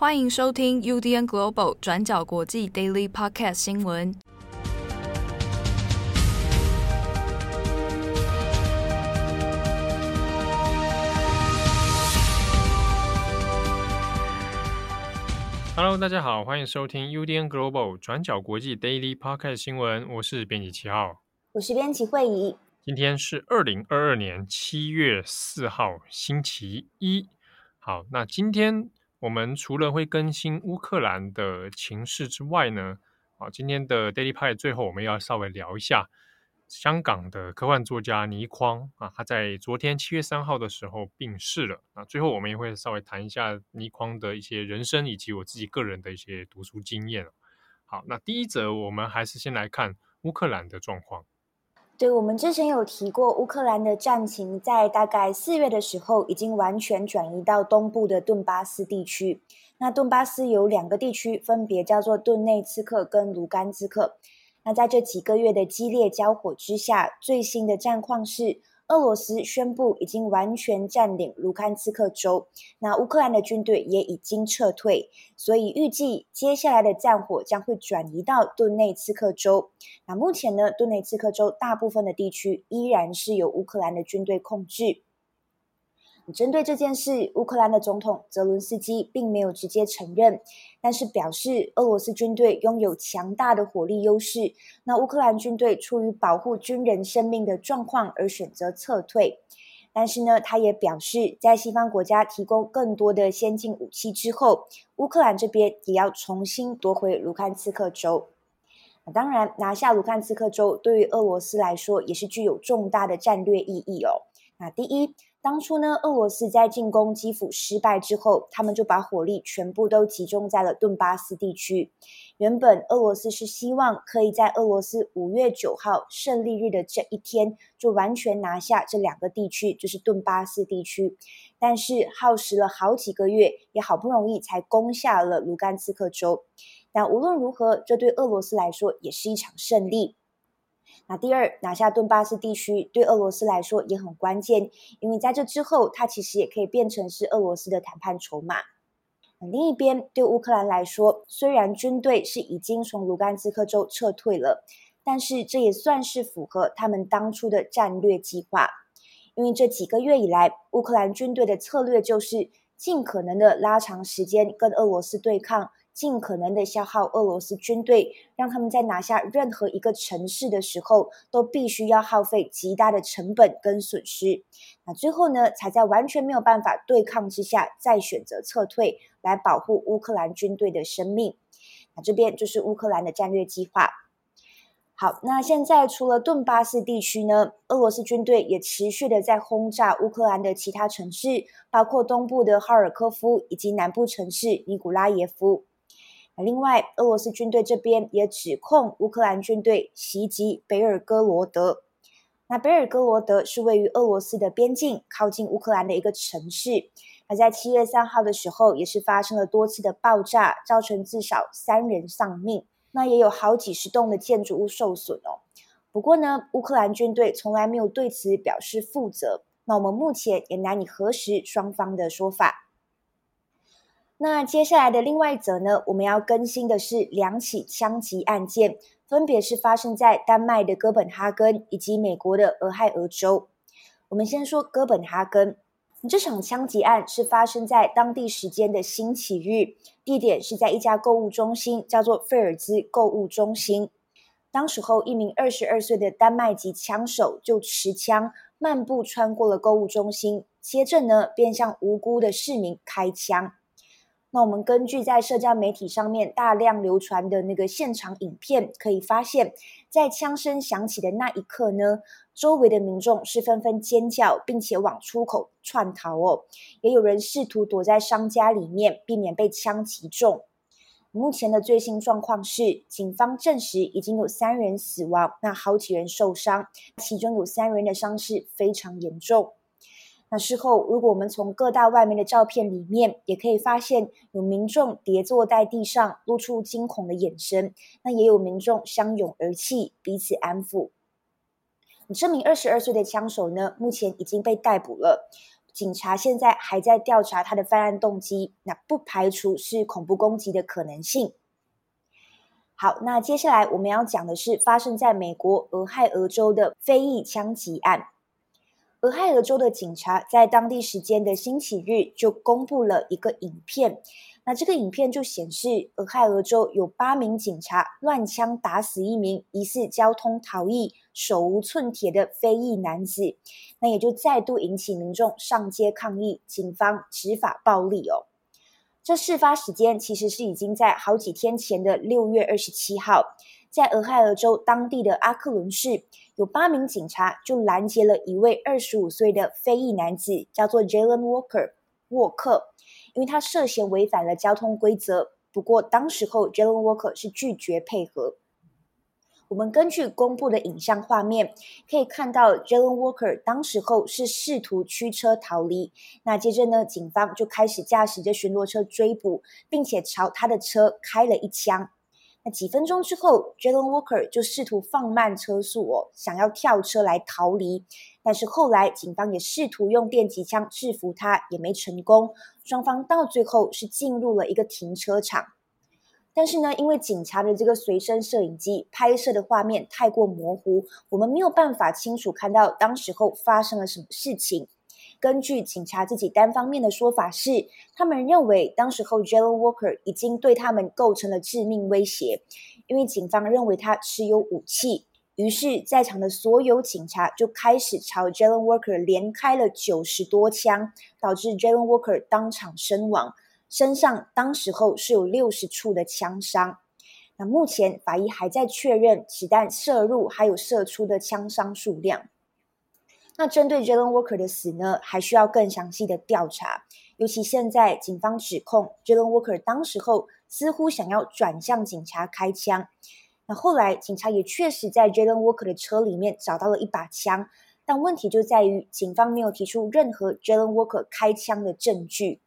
欢迎收听 UDN Global 转角国际 Daily Podcast 新闻。Hello，大家好，欢迎收听 UDN Global 转角国际 Daily Podcast 新闻。我是编辑七号，我是编辑慧仪。今天是二零二二年七月四号，星期一。好，那今天。我们除了会更新乌克兰的情势之外呢，啊，今天的 Daily Pie 最后我们要稍微聊一下香港的科幻作家倪匡啊，他在昨天七月三号的时候病逝了啊。最后我们也会稍微谈一下倪匡的一些人生以及我自己个人的一些读书经验。好，那第一则我们还是先来看乌克兰的状况。对，我们之前有提过，乌克兰的战情在大概四月的时候已经完全转移到东部的顿巴斯地区。那顿巴斯有两个地区，分别叫做顿内茨克跟卢甘斯克。那在这几个月的激烈交火之下，最新的战况是，俄罗斯宣布已经完全占领卢甘斯克州，那乌克兰的军队也已经撤退，所以预计接下来的战火将会转移到顿内茨克州。那目前呢，顿内茨克州大部分的地区依然是由乌克兰的军队控制。针对这件事，乌克兰的总统泽伦斯基并没有直接承认，但是表示俄罗斯军队拥有强大的火力优势。那乌克兰军队出于保护军人生命的状况而选择撤退。但是呢，他也表示，在西方国家提供更多的先进武器之后，乌克兰这边也要重新夺回卢甘斯克州。那当然，拿下卢甘斯克州对于俄罗斯来说也是具有重大的战略意义哦。那第一。当初呢，俄罗斯在进攻基辅失败之后，他们就把火力全部都集中在了顿巴斯地区。原本俄罗斯是希望可以在俄罗斯五月九号胜利日的这一天就完全拿下这两个地区，就是顿巴斯地区。但是耗时了好几个月，也好不容易才攻下了卢甘斯克州。但无论如何，这对俄罗斯来说也是一场胜利。那第二，拿下顿巴斯地区对俄罗斯来说也很关键，因为在这之后，它其实也可以变成是俄罗斯的谈判筹码。另一边，对乌克兰来说，虽然军队是已经从卢甘斯克州撤退了，但是这也算是符合他们当初的战略计划，因为这几个月以来，乌克兰军队的策略就是尽可能的拉长时间跟俄罗斯对抗。尽可能的消耗俄罗斯军队，让他们在拿下任何一个城市的时候，都必须要耗费极大的成本跟损失。那最后呢，才在完全没有办法对抗之下，再选择撤退，来保护乌克兰军队的生命。那这边就是乌克兰的战略计划。好，那现在除了顿巴斯地区呢，俄罗斯军队也持续的在轰炸乌克兰的其他城市，包括东部的哈尔科夫以及南部城市尼古拉耶夫。另外，俄罗斯军队这边也指控乌克兰军队袭击北尔哥罗德。那北尔哥罗德是位于俄罗斯的边境，靠近乌克兰的一个城市。那在七月三号的时候，也是发生了多次的爆炸，造成至少三人丧命。那也有好几十栋的建筑物受损哦。不过呢，乌克兰军队从来没有对此表示负责。那我们目前也难以核实双方的说法。那接下来的另外一则呢，我们要更新的是两起枪击案件，分别是发生在丹麦的哥本哈根以及美国的俄亥俄州。我们先说哥本哈根，这场枪击案是发生在当地时间的星期日，地点是在一家购物中心，叫做费尔兹购物中心。当时候，一名二十二岁的丹麦籍枪手就持枪漫步穿过了购物中心，接着呢，便向无辜的市民开枪。那我们根据在社交媒体上面大量流传的那个现场影片，可以发现，在枪声响起的那一刻呢，周围的民众是纷纷尖叫，并且往出口窜逃哦。也有人试图躲在商家里面，避免被枪击中。目前的最新状况是，警方证实已经有三人死亡，那好几人受伤，其中有三人的伤势非常严重。那事后，如果我们从各大外媒的照片里面，也可以发现有民众跌坐在地上，露出惊恐的眼神。那也有民众相拥而泣，彼此安抚。这名二十二岁的枪手呢，目前已经被逮捕了。警察现在还在调查他的犯案动机，那不排除是恐怖攻击的可能性。好，那接下来我们要讲的是发生在美国俄亥俄州的非裔枪击案。俄亥俄州的警察在当地时间的星期日就公布了一个影片。那这个影片就显示，俄亥俄州有八名警察乱枪打死一名疑似交通逃逸、手无寸铁的非裔男子，那也就再度引起民众上街抗议，警方执法暴力哦。这事发时间其实是已经在好几天前的六月二十七号，在俄亥俄州当地的阿克伦市，有八名警察就拦截了一位二十五岁的非裔男子，叫做 Jalen Walker 沃克。因为他涉嫌违反了交通规则，不过当时候 Jalen Walker 是拒绝配合。我们根据公布的影像画面可以看到 Jalen Walker 当时候是试图驱车逃离。那接着呢，警方就开始驾驶着巡逻车追捕，并且朝他的车开了一枪。几分钟之后，Jalen Walker 就试图放慢车速哦，想要跳车来逃离。但是后来警方也试图用电击枪制服他，也没成功。双方到最后是进入了一个停车场。但是呢，因为警察的这个随身摄影机拍摄的画面太过模糊，我们没有办法清楚看到当时候发生了什么事情。根据警察自己单方面的说法是，他们认为当时候 Jayland Walker 已经对他们构成了致命威胁，因为警方认为他持有武器。于是，在场的所有警察就开始朝 Jalen Walker 连开了九十多枪，导致 Jalen Walker 当场身亡，身上当时候是有六十处的枪伤。那目前法医还在确认子弹射入还有射出的枪伤数量。那针对 Jalen Walker 的死呢，还需要更详细的调查。尤其现在，警方指控 Jalen Walker 当时候似乎想要转向警察开枪。那后来，警察也确实在 Jalen Walker 的车里面找到了一把枪，但问题就在于警方没有提出任何 Jalen Walker 开枪的证据。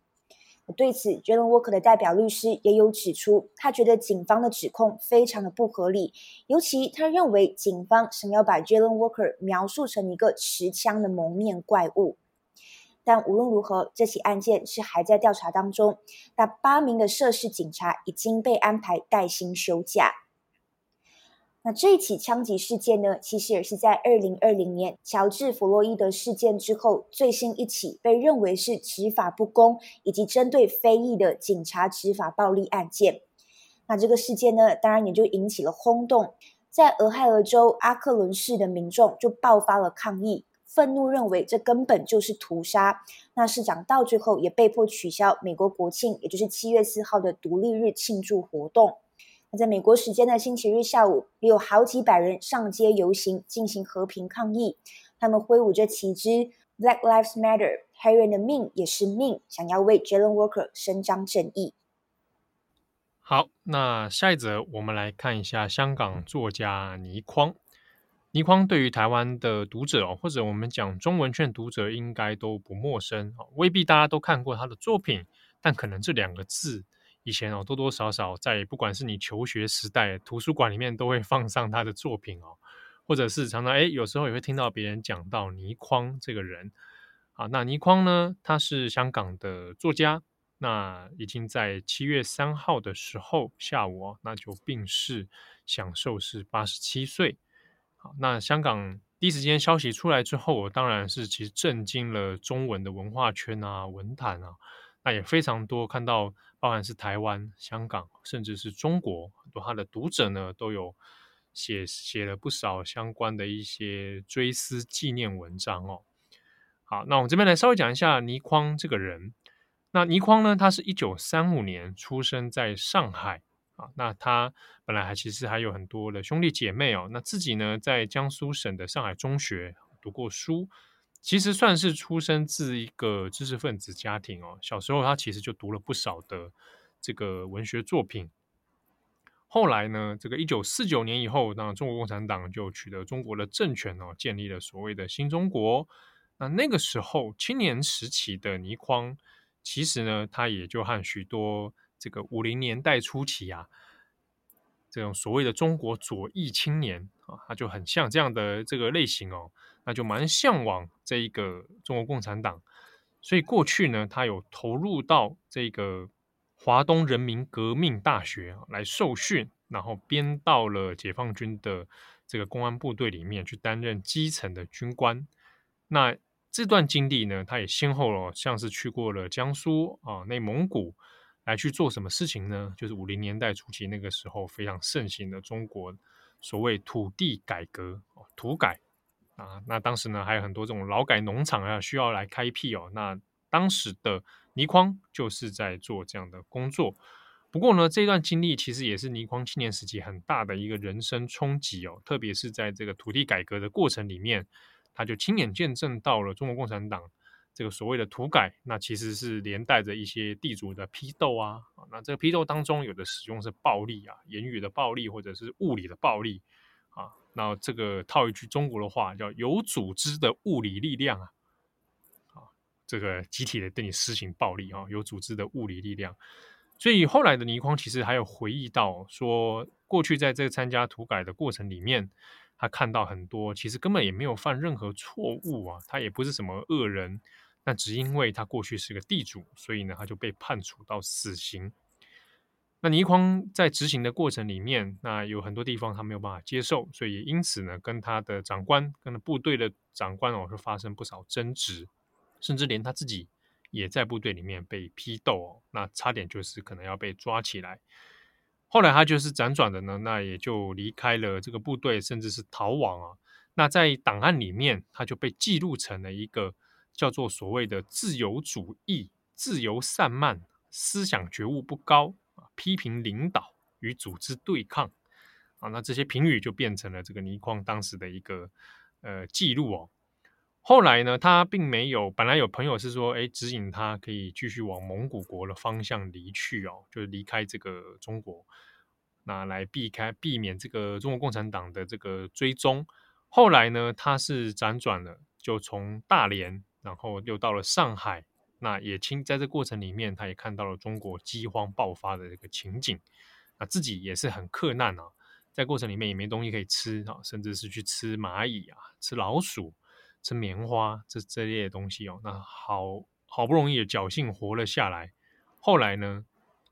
对此，Jalen Walker 的代表律师也有指出，他觉得警方的指控非常的不合理，尤其他认为警方想要把 Jalen Walker 描述成一个持枪的蒙面怪物。但无论如何，这起案件是还在调查当中。那八名的涉事警察已经被安排带薪休假。那这一起枪击事件呢，其实也是在二零二零年乔治·弗洛伊德事件之后最新一起被认为是执法不公以及针对非裔的警察执法暴力案件。那这个事件呢，当然也就引起了轰动，在俄亥俄州阿克伦市的民众就爆发了抗议，愤怒认为这根本就是屠杀。那市长到最后也被迫取消美国国庆，也就是七月四号的独立日庆祝活动。在美国时间的星期日下午，也有好几百人上街游行，进行和平抗议。他们挥舞着旗帜，Black Lives Matter，黑人的命也是命，想要为 Jalen Walker 伸张正义。好，那下一则我们来看一下香港作家倪匡。倪匡对于台湾的读者哦，或者我们讲中文圈读者应该都不陌生哦，未必大家都看过他的作品，但可能这两个字。以前哦，多多少少在不管是你求学时代，图书馆里面都会放上他的作品哦，或者是常常诶，有时候也会听到别人讲到倪匡这个人。啊，那倪匡呢，他是香港的作家，那已经在七月三号的时候下午哦，那就病逝，享寿是八十七岁。好，那香港第一时间消息出来之后，当然是其实震惊了中文的文化圈啊、文坛啊。那也非常多，看到包含是台湾、香港，甚至是中国，很多他的读者呢都有写写了不少相关的一些追思纪念文章哦。好，那我们这边来稍微讲一下倪匡这个人。那倪匡呢，他是一九三五年出生在上海啊。那他本来还其实还有很多的兄弟姐妹哦。那自己呢，在江苏省的上海中学读过书。其实算是出生自一个知识分子家庭哦。小时候他其实就读了不少的这个文学作品。后来呢，这个一九四九年以后，那中国共产党就取得中国的政权哦，建立了所谓的新中国。那那个时候青年时期的倪匡，其实呢，他也就和许多这个五零年代初期啊，这种所谓的中国左翼青年啊，他就很像这样的这个类型哦。那就蛮向往这一个中国共产党，所以过去呢，他有投入到这个华东人民革命大学来受训，然后编到了解放军的这个公安部队里面去担任基层的军官。那这段经历呢，他也先后了像是去过了江苏啊、内蒙古，来去做什么事情呢？就是五零年代初期那个时候非常盛行的中国所谓土地改革、土改啊。那当时呢，还有很多这种劳改农场啊，需要来开辟哦。那当时的倪匡就是在做这样的工作。不过呢，这段经历其实也是倪匡青年时期很大的一个人生冲击哦，特别是在这个土地改革的过程里面，他就亲眼见证到了中国共产党。这个所谓的土改，那其实是连带着一些地主的批斗啊，那这个批斗当中有的使用是暴力啊，言语的暴力或者是物理的暴力啊，那这个套一句中国的话叫有组织的物理力量啊，啊，这个集体的对你施行暴力啊，有组织的物理力量，所以后来的倪匡其实还有回忆到说，过去在这个参加土改的过程里面。他看到很多，其实根本也没有犯任何错误啊，他也不是什么恶人，那只因为他过去是个地主，所以呢，他就被判处到死刑。那倪匡在执行的过程里面，那有很多地方他没有办法接受，所以也因此呢，跟他的长官、跟部队的长官哦，是发生不少争执，甚至连他自己也在部队里面被批斗哦，那差点就是可能要被抓起来。后来他就是辗转的呢，那也就离开了这个部队，甚至是逃亡啊。那在档案里面，他就被记录成了一个叫做所谓的自由主义、自由散漫、思想觉悟不高，批评领导与组织对抗啊。那这些评语就变成了这个倪匡当时的一个呃记录哦。后来呢，他并没有，本来有朋友是说，哎，指引他可以继续往蒙古国的方向离去哦，就是离开这个中国，那来避开避免这个中国共产党的这个追踪。后来呢，他是辗转了，就从大连，然后又到了上海，那也亲在这过程里面，他也看到了中国饥荒爆发的这个情景，那自己也是很克难啊，在过程里面也没东西可以吃啊，甚至是去吃蚂蚁啊，吃老鼠。吃棉花这这类的东西哦，那好好不容易也侥幸活了下来，后来呢，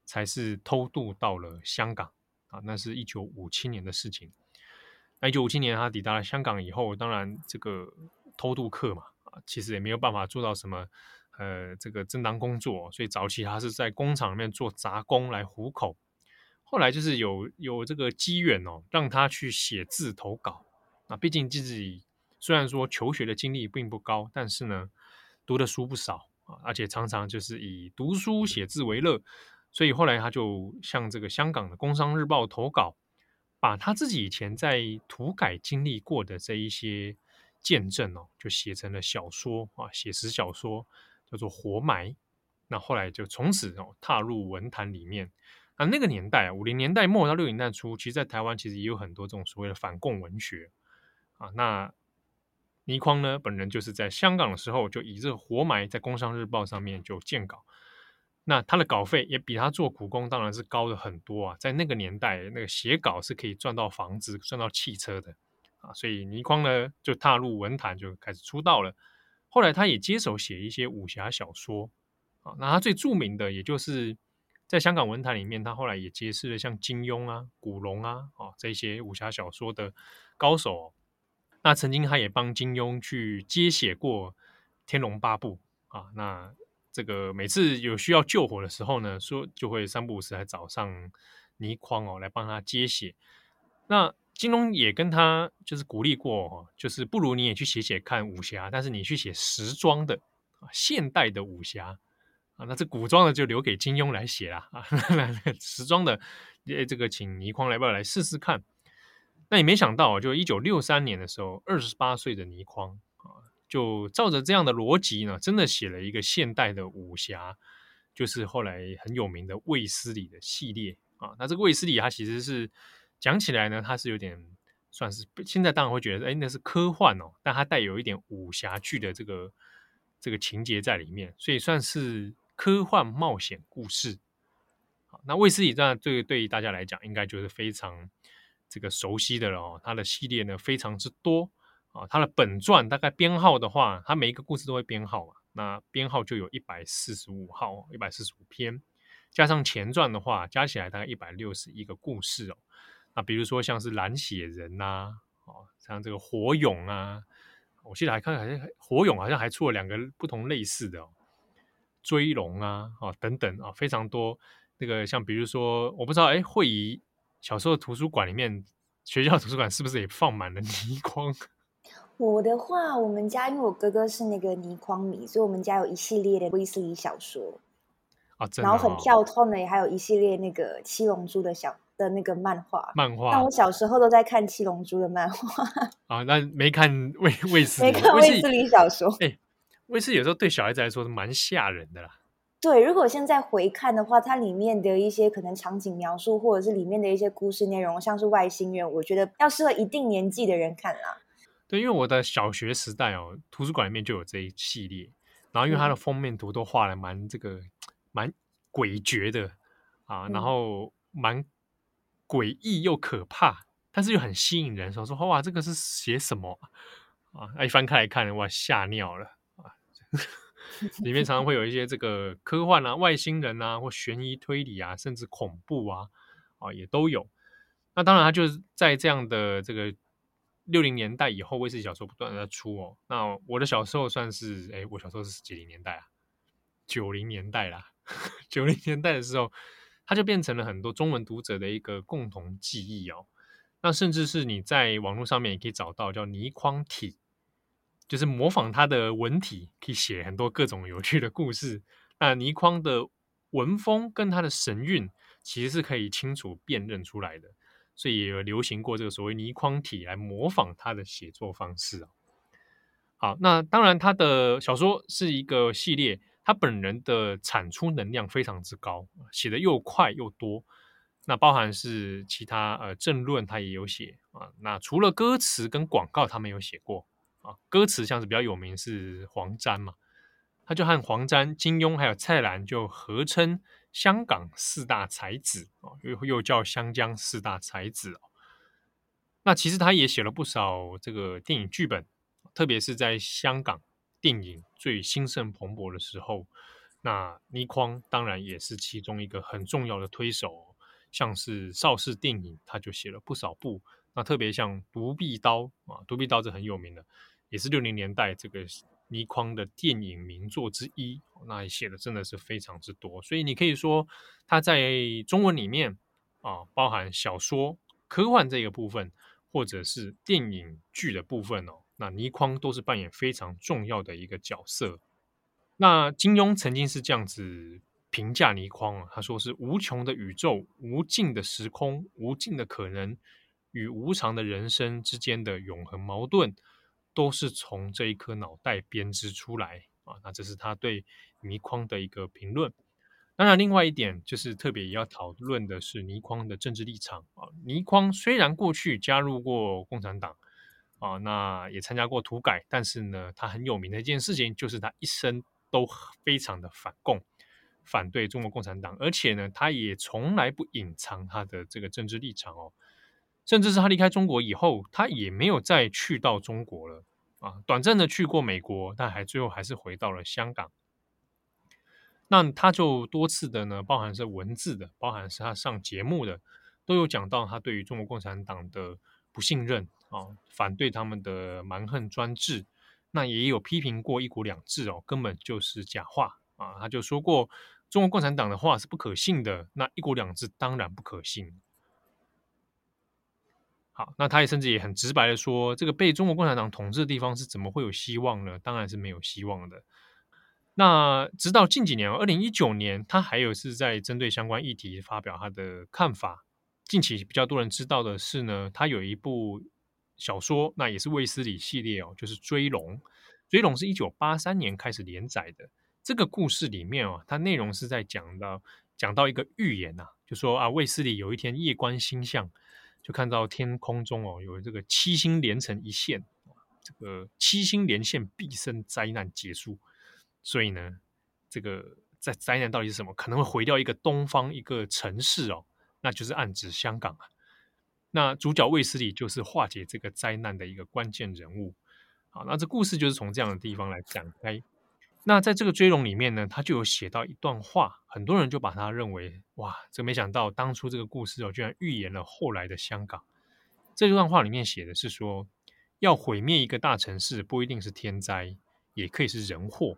才是偷渡到了香港啊，那是一九五七年的事情。那一九五七年他抵达了香港以后，当然这个偷渡客嘛啊，其实也没有办法做到什么呃这个正当工作，所以早期他是在工厂里面做杂工来糊口。后来就是有有这个机缘哦，让他去写字投稿那，毕竟自己。虽然说求学的经历并不高，但是呢，读的书不少啊，而且常常就是以读书写字为乐，所以后来他就向这个香港的《工商日报》投稿，把他自己以前在土改经历过的这一些见证哦，就写成了小说啊，写实小说叫做《活埋》。那后来就从此哦踏入文坛里面。那那个年代，五零年代末到六零年代初，其实在台湾其实也有很多这种所谓的反共文学啊，那。倪匡呢，本人就是在香港的时候，就以这个活埋在《工商日报》上面就见稿，那他的稿费也比他做苦工当然是高的很多啊。在那个年代，那个写稿是可以赚到房子、赚到汽车的啊。所以倪匡呢，就踏入文坛，就开始出道了。后来他也接手写一些武侠小说啊。那他最著名的，也就是在香港文坛里面，他后来也结识了像金庸啊、古龙啊啊这些武侠小说的高手。那曾经他也帮金庸去接写过《天龙八部》啊，那这个每次有需要救火的时候呢，说就会三不五时来找上倪匡哦，来帮他接写。那金庸也跟他就是鼓励过，就是不如你也去写写看武侠，但是你去写时装的啊，现代的武侠啊，那这古装的就留给金庸来写啦啊，时装的这个请倪匡来不要来试试看。那也没想到，就一九六三年的时候，二十八岁的倪匡啊，就照着这样的逻辑呢，真的写了一个现代的武侠，就是后来很有名的卫斯理的系列啊。那这个卫斯理，他其实是讲起来呢，它是有点算是现在当然会觉得，哎，那是科幻哦，但它带有一点武侠剧的这个这个情节在里面，所以算是科幻冒险故事。好，那卫斯理这样对对于大家来讲，应该就是非常。这个熟悉的了哦，它的系列呢非常之多啊，它的本传大概编号的话，它每一个故事都会编号嘛，那编号就有一百四十五号，一百四十五篇，加上前传的话，加起来大概一百六十一个故事哦。那比如说像是蓝血人呐、啊，哦，像这个火勇啊，我记得还看好像火勇好像还出了两个不同类似的哦，追龙啊，哦等等啊、哦，非常多。那个像比如说，我不知道哎，慧仪小时候图书馆里面，学校图书馆是不是也放满了倪匡？我的话，我们家因为我哥哥是那个倪匡迷，所以我们家有一系列的威斯理小说啊，哦、然后很跳痛的，也还有一系列那个七龙珠的小的那个漫画。漫画。但我小时候都在看七龙珠的漫画。啊，那没看卫卫斯理，没看卫斯理小说。哎，卫斯理有时候对小孩子来说是蛮吓人的啦。对，如果现在回看的话，它里面的一些可能场景描述，或者是里面的一些故事内容，像是外星人，我觉得要适合一定年纪的人看啦。对，因为我的小学时代哦，图书馆里面就有这一系列，然后因为它的封面图都画的蛮这个蛮诡谲的啊，然后蛮诡异又可怕，但是又很吸引人，说说哇，这个是写什么啊？一翻开来看，哇，吓尿了啊！里面常常会有一些这个科幻啊、外星人啊，或悬疑推理啊，甚至恐怖啊，啊也都有。那当然，它就是在这样的这个。六零年代以后，卫斯理小说不断的在出哦。那我的小时候算是，哎，我小时候是几零年代啊？九零年代啦。九零年代的时候，它就变成了很多中文读者的一个共同记忆哦。那甚至是你在网络上面也可以找到叫倪匡体，就是模仿他的文体，可以写很多各种有趣的故事。那倪匡的文风跟他的神韵，其实是可以清楚辨认出来的。所以也有流行过这个所谓倪匡体来模仿他的写作方式啊。好，那当然他的小说是一个系列，他本人的产出能量非常之高，写得又快又多。那包含是其他呃政论他也有写啊。那除了歌词跟广告他没有写过啊，歌词像是比较有名是黄沾嘛，他就和黄沾、金庸还有蔡澜就合称。香港四大才子哦，又又叫香江四大才子哦。那其实他也写了不少这个电影剧本，特别是在香港电影最兴盛蓬勃的时候，那倪匡当然也是其中一个很重要的推手。像是邵氏电影，他就写了不少部。那特别像《独臂刀》啊，《独臂刀》是很有名的，也是六零年代这个。倪匡的电影名作之一，那写的真的是非常之多，所以你可以说他在中文里面啊，包含小说、科幻这个部分，或者是电影剧的部分哦，那倪匡都是扮演非常重要的一个角色。那金庸曾经是这样子评价倪匡啊，他说是无穷的宇宙、无尽的时空、无尽的可能与无常的人生之间的永恒矛盾。都是从这一颗脑袋编织出来啊，那这是他对倪匡的一个评论。当然，另外一点就是特别要讨论的是倪匡的政治立场啊。倪匡虽然过去加入过共产党啊，那也参加过土改，但是呢，他很有名的一件事情就是他一生都非常的反共，反对中国共产党，而且呢，他也从来不隐藏他的这个政治立场哦。甚至是他离开中国以后，他也没有再去到中国了。啊，短暂的去过美国，但还最后还是回到了香港。那他就多次的呢，包含是文字的，包含是他上节目的，都有讲到他对于中国共产党的不信任啊，反对他们的蛮横专制。那也有批评过一国两制哦，根本就是假话啊。他就说过，中国共产党的话是不可信的，那一国两制当然不可信。好，那他也甚至也很直白的说，这个被中国共产党统治的地方是怎么会有希望呢？当然是没有希望的。那直到近几年，二零一九年，他还有是在针对相关议题发表他的看法。近期比较多人知道的是呢，他有一部小说，那也是卫斯理系列哦，就是《追龙》。《追龙》是一九八三年开始连载的。这个故事里面哦，它内容是在讲到讲到一个预言呐、啊，就说啊，卫斯理有一天夜观星象。就看到天空中哦，有这个七星连成一线，这个七星连线必生灾难结束。所以呢，这个在灾难到底是什么？可能会毁掉一个东方一个城市哦，那就是暗指香港啊。那主角卫斯理就是化解这个灾难的一个关键人物。好，那这故事就是从这样的地方来展开。那在这个追龙里面呢，他就有写到一段话，很多人就把他认为，哇，这没想到当初这个故事哦，居然预言了后来的香港。这段话里面写的是说，要毁灭一个大城市，不一定是天灾，也可以是人祸。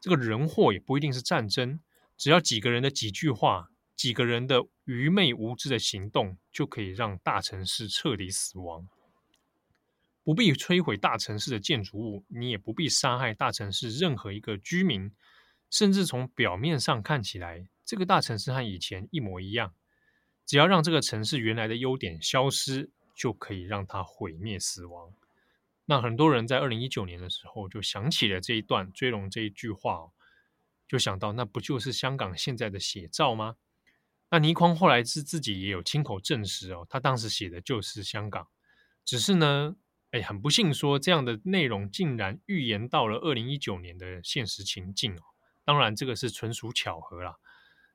这个人祸也不一定是战争，只要几个人的几句话，几个人的愚昧无知的行动，就可以让大城市彻底死亡。不必摧毁大城市的建筑物，你也不必杀害大城市任何一个居民，甚至从表面上看起来，这个大城市和以前一模一样。只要让这个城市原来的优点消失，就可以让它毁灭死亡。那很多人在二零一九年的时候就想起了这一段追龙这一句话哦，就想到那不就是香港现在的写照吗？那倪匡后来是自己也有亲口证实哦，他当时写的就是香港，只是呢。哎，很不幸说，这样的内容竟然预言到了二零一九年的现实情境哦。当然，这个是纯属巧合啦。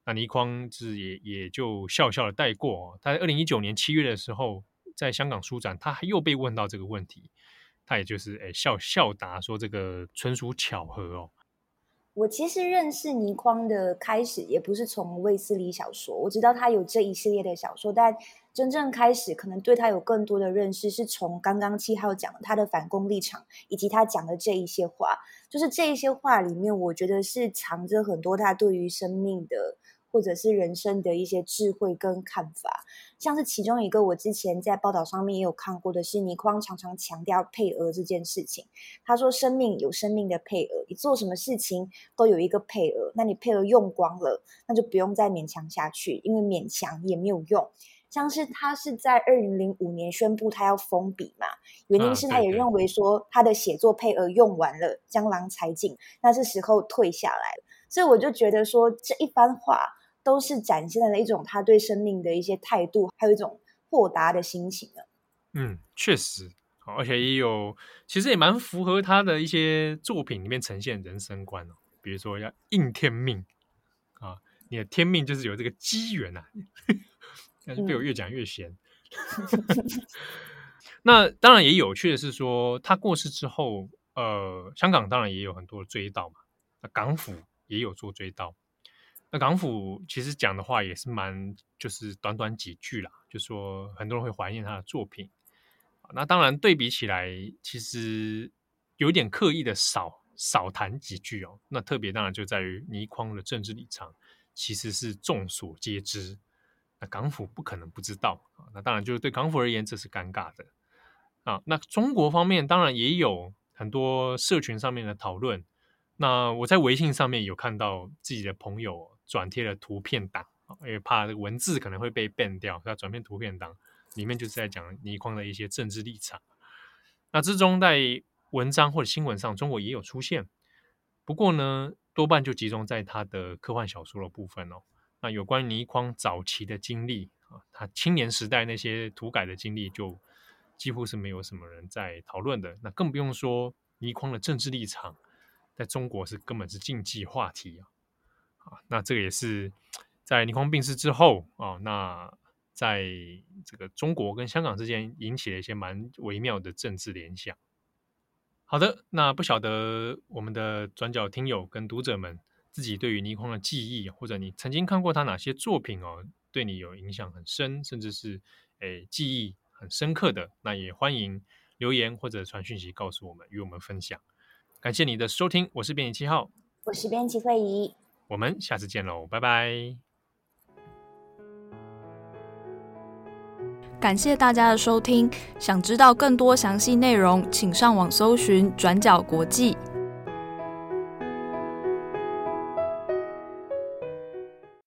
那倪匡是也也就笑笑的带过哦。他在二零一九年七月的时候，在香港书展，他还又被问到这个问题，他也就是哎笑笑答说这个纯属巧合哦。我其实认识倪匡的开始也不是从卫斯理小说，我知道他有这一系列的小说，但真正开始可能对他有更多的认识，是从刚刚七号讲他的反共立场，以及他讲的这一些话，就是这一些话里面，我觉得是藏着很多他对于生命的。或者是人生的一些智慧跟看法，像是其中一个我之前在报道上面也有看过的是，倪匡常常强调配额这件事情。他说，生命有生命的配额，你做什么事情都有一个配额，那你配额用光了，那就不用再勉强下去，因为勉强也没有用。像是他是在二零零五年宣布他要封笔嘛，原因是他也认为说他的写作配额用完了，江郎才尽，那是时候退下来了。所以我就觉得说这一番话。都是展现了一种他对生命的一些态度，还有一种豁达的心情啊。嗯，确实，而且也有，其实也蛮符合他的一些作品里面呈现人生观哦。比如说要应天命啊，你的天命就是有这个机缘啊。但是被我越讲越闲。嗯、那当然也有趣的是说，他过世之后，呃，香港当然也有很多追悼嘛，那港府也有做追悼。那港府其实讲的话也是蛮，就是短短几句啦，就说很多人会怀念他的作品。那当然对比起来，其实有点刻意的少少谈几句哦。那特别当然就在于倪匡的政治立场其实是众所皆知，那港府不可能不知道啊。那当然就是对港府而言这是尴尬的啊。那中国方面当然也有很多社群上面的讨论。那我在微信上面有看到自己的朋友。转贴了图片档，因为怕文字可能会被 ban 掉，要转贴图片档，里面就是在讲倪匡的一些政治立场。那之中在文章或者新闻上，中国也有出现，不过呢，多半就集中在他的科幻小说的部分哦。那有关倪匡早期的经历啊，他青年时代那些涂改的经历，就几乎是没有什么人在讨论的。那更不用说倪匡的政治立场，在中国是根本是禁忌话题啊。啊，那这个也是在倪匡病逝之后啊，那在这个中国跟香港之间引起了一些蛮微妙的政治联想。好的，那不晓得我们的转角听友跟读者们自己对于倪匡的记忆，或者你曾经看过他哪些作品哦，对你有影响很深，甚至是诶记忆很深刻的，那也欢迎留言或者传讯息告诉我们，与我们分享。感谢你的收听，我是编辑七号，我是编辑慧仪。我们下次见喽，拜拜！感谢大家的收听，想知道更多详细内容，请上网搜寻“转角国际”。